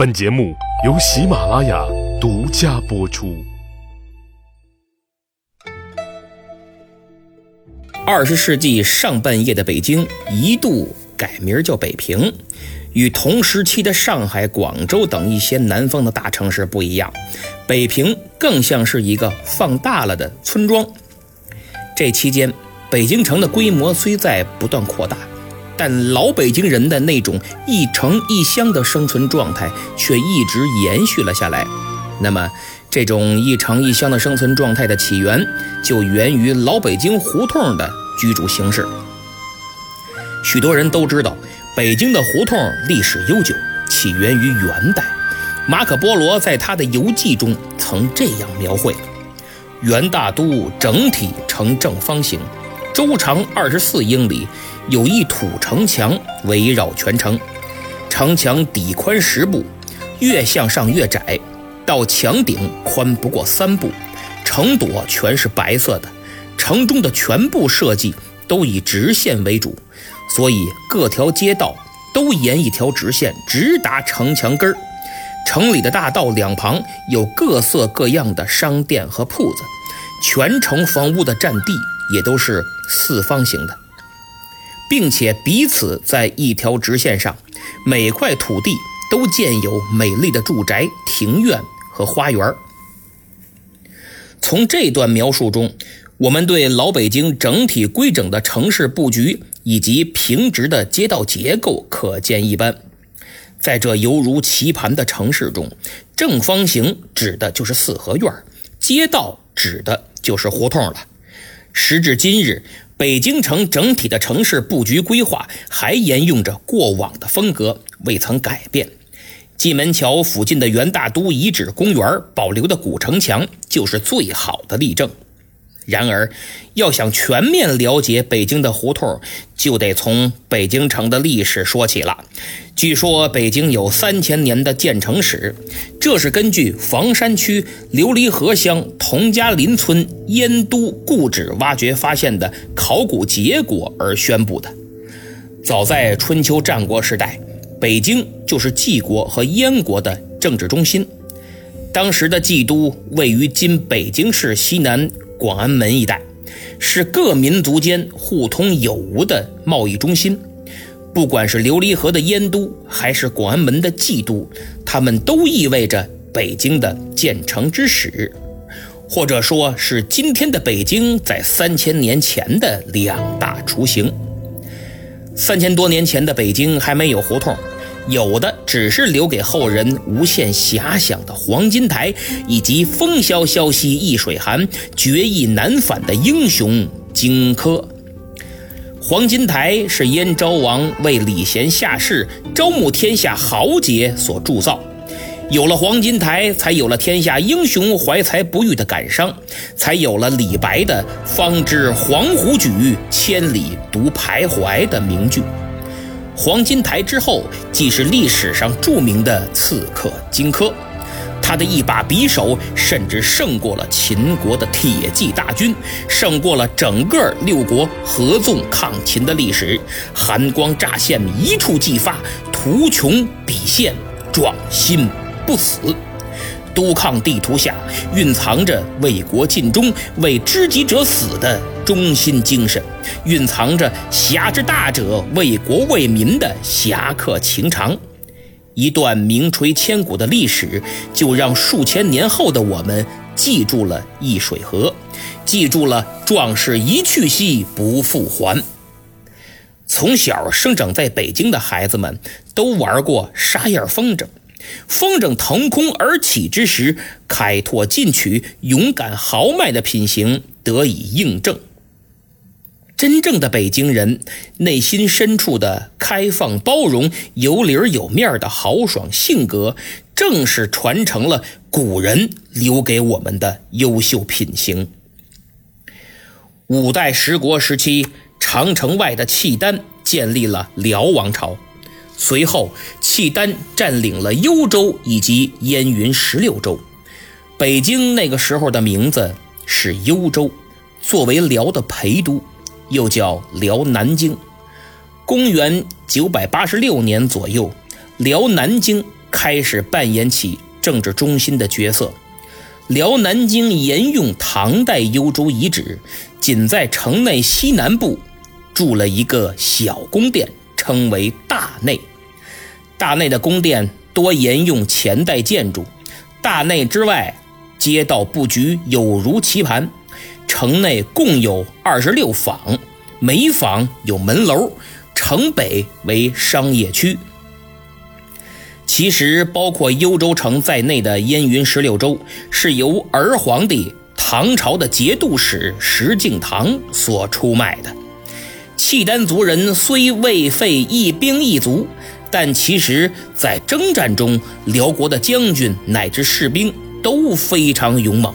本节目由喜马拉雅独家播出。二十世纪上半叶的北京一度改名叫北平，与同时期的上海、广州等一些南方的大城市不一样，北平更像是一个放大了的村庄。这期间，北京城的规模虽在不断扩大。但老北京人的那种一城一乡的生存状态却一直延续了下来。那么，这种一城一乡的生存状态的起源，就源于老北京胡同的居住形式。许多人都知道，北京的胡同历史悠久，起源于元代。马可·波罗在他的游记中曾这样描绘：元大都整体呈正方形，周长二十四英里。有一土城墙围绕全城，城墙底宽十步，越向上越窄，到墙顶宽不过三步。城垛全是白色的，城中的全部设计都以直线为主，所以各条街道都沿一条直线直达城墙根儿。城里的大道两旁有各色各样的商店和铺子，全城房屋的占地也都是四方形的。并且彼此在一条直线上，每块土地都建有美丽的住宅、庭院和花园。从这段描述中，我们对老北京整体规整的城市布局以及平直的街道结构可见一斑。在这犹如棋盘的城市中，正方形指的就是四合院，街道指的就是胡同了。时至今日。北京城整体的城市布局规划还沿用着过往的风格，未曾改变。蓟门桥附近的元大都遗址公园保留的古城墙就是最好的例证。然而，要想全面了解北京的胡同，就得从北京城的历史说起了。据说北京有三千年的建城史，这是根据房山区琉璃河乡佟家林村燕都故址挖掘发现的考古结果而宣布的。早在春秋战国时代，北京就是晋国和燕国的政治中心。当时的冀都位于今北京市西南。广安门一带是各民族间互通有无的贸易中心，不管是琉璃河的燕都，还是广安门的冀都，它们都意味着北京的建成之始，或者说是今天的北京在三千年前的两大雏形。三千多年前的北京还没有胡同。有的只是留给后人无限遐想的黄金台，以及风萧萧兮易水寒，决意难返的英雄荆轲。黄金台是燕昭王为礼贤下士、招募天下豪杰所铸造，有了黄金台，才有了天下英雄怀才不遇的感伤，才有了李白的“方知黄鹄举，千里独徘徊”的名句。黄金台之后，既是历史上著名的刺客荆轲，他的一把匕首甚至胜过了秦国的铁骑大军，胜过了整个六国合纵抗秦的历史。寒光乍现，一触即发，图穷匕现，壮心不死。督亢地图下蕴藏着为国尽忠、为知己者死的忠心精神，蕴藏着侠之大者为国为民的侠客情长。一段名垂千古的历史，就让数千年后的我们记住了易水河，记住了壮士一去兮不复还。从小生长在北京的孩子们，都玩过沙燕风筝。风筝腾空而起之时，开拓进取、勇敢豪迈的品行得以印证。真正的北京人内心深处的开放、包容、有理有面的豪爽性格，正是传承了古人留给我们的优秀品行。五代十国时期，长城外的契丹建立了辽王朝。随后，契丹占领了幽州以及燕云十六州。北京那个时候的名字是幽州，作为辽的陪都，又叫辽南京。公元九百八十六年左右，辽南京开始扮演起政治中心的角色。辽南京沿用唐代幽州遗址，仅在城内西南部筑了一个小宫殿，称为大内。大内的宫殿多沿用前代建筑，大内之外，街道布局有如棋盘。城内共有二十六坊，每坊有门楼。城北为商业区。其实，包括幽州城在内的燕云十六州，是由儿皇帝唐朝的节度使石敬瑭所出卖的。契丹族人虽未费一兵一卒，但其实在征战中，辽国的将军乃至士兵都非常勇猛。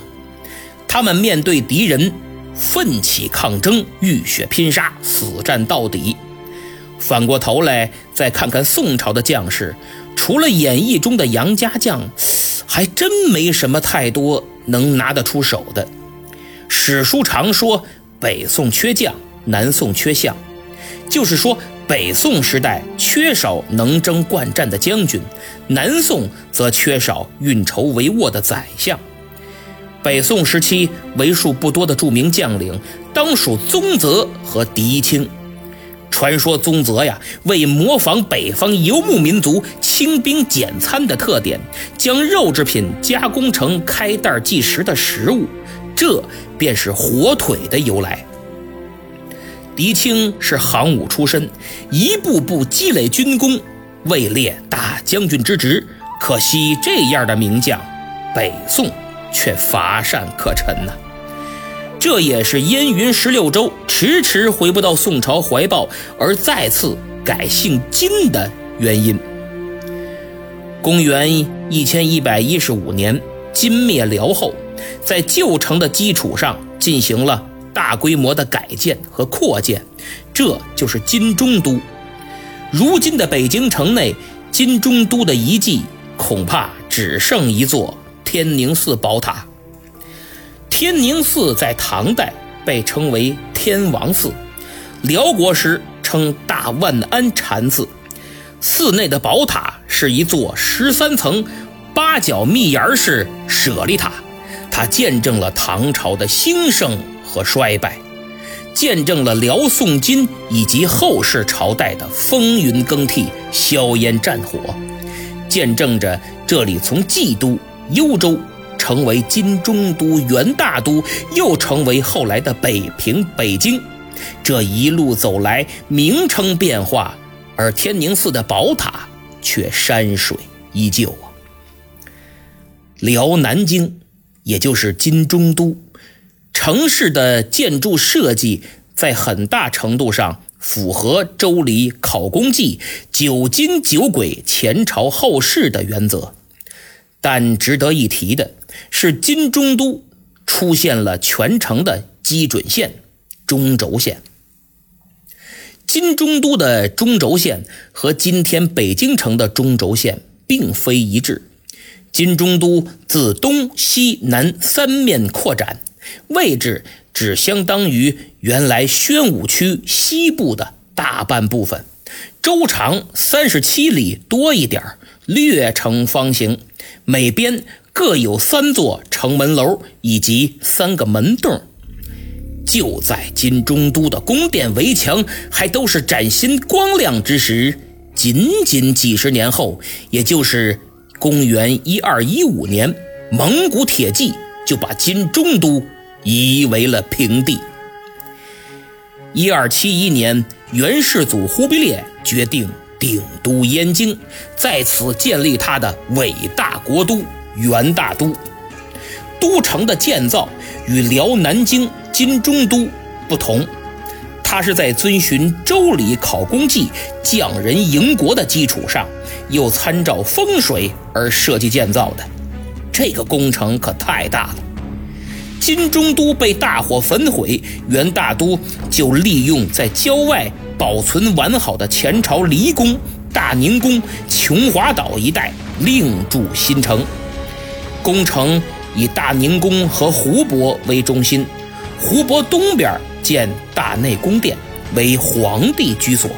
他们面对敌人，奋起抗争，浴血拼杀，死战到底。反过头来再看看宋朝的将士，除了演义中的杨家将，还真没什么太多能拿得出手的。史书常说北宋缺将，南宋缺相，就是说北宋时代缺少能征惯战的将军，南宋则缺少运筹帷幄的宰相。北宋时期为数不多的著名将领，当属宗泽和狄青。传说宗泽呀，为模仿北方游牧民族轻兵简餐的特点，将肉制品加工成开袋即食的食物，这便是火腿的由来。狄青是行伍出身，一步步积累军功，位列大将军之职。可惜这样的名将，北宋。却乏善可陈呐，这也是燕云十六州迟迟回不到宋朝怀抱，而再次改姓金的原因。公元一千一百一十五年，金灭辽后，在旧城的基础上进行了大规模的改建和扩建，这就是金中都。如今的北京城内，金中都的遗迹恐怕只剩一座。天宁寺宝塔。天宁寺在唐代被称为天王寺，辽国时称大万安禅寺。寺内的宝塔是一座十三层八角密檐式舍利塔，它见证了唐朝的兴盛和衰败，见证了辽宋金以及后世朝代的风云更替、硝烟战火，见证着这里从冀都。幽州成为金中都、元大都，又成为后来的北平、北京。这一路走来，名称变化，而天宁寺的宝塔却山水依旧啊。辽南京，也就是金中都，城市的建筑设计在很大程度上符合《周礼·考工记》“九金九轨，前朝后世”的原则。但值得一提的是，金中都出现了全城的基准线——中轴线。金中都的中轴线和今天北京城的中轴线并非一致。金中都自东西南三面扩展，位置只相当于原来宣武区西部的大半部分，周长三十七里多一点略呈方形。每边各有三座城门楼以及三个门洞。就在金中都的宫殿围墙还都是崭新光亮之时，仅仅几十年后，也就是公元一二一五年，蒙古铁骑就把金中都夷为了平地。一二七一年，元世祖忽必烈决定。定都燕京，在此建立他的伟大国都元大都。都城的建造与辽南京金中都不同，它是在遵循《周礼·考功绩》匠人营国的基础上，又参照风水而设计建造的。这个工程可太大了。金中都被大火焚毁，元大都就利用在郊外。保存完好的前朝离宫、大宁宫、琼华岛一带，另筑新城。工程以大宁宫和湖泊为中心，湖泊东边建大内宫殿，为皇帝居所；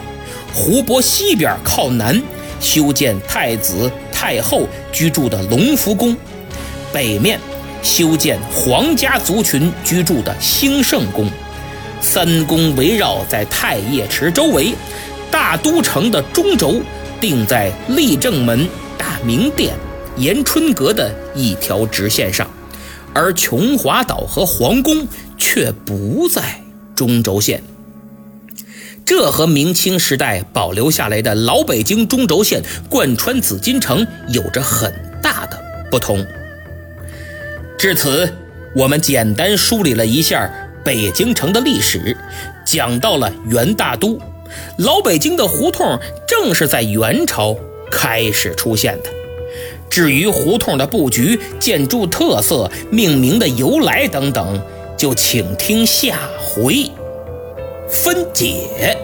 湖泊西边靠南修建太子太后居住的隆福宫，北面修建皇家族群居住的兴圣宫。三宫围绕在太液池周围，大都城的中轴定在立正门、大明殿、延春阁的一条直线上，而琼华岛和皇宫却不在中轴线。这和明清时代保留下来的老北京中轴线贯穿紫禁城有着很大的不同。至此，我们简单梳理了一下北京城的历史，讲到了元大都，老北京的胡同正是在元朝开始出现的。至于胡同的布局、建筑特色、命名的由来等等，就请听下回。分解。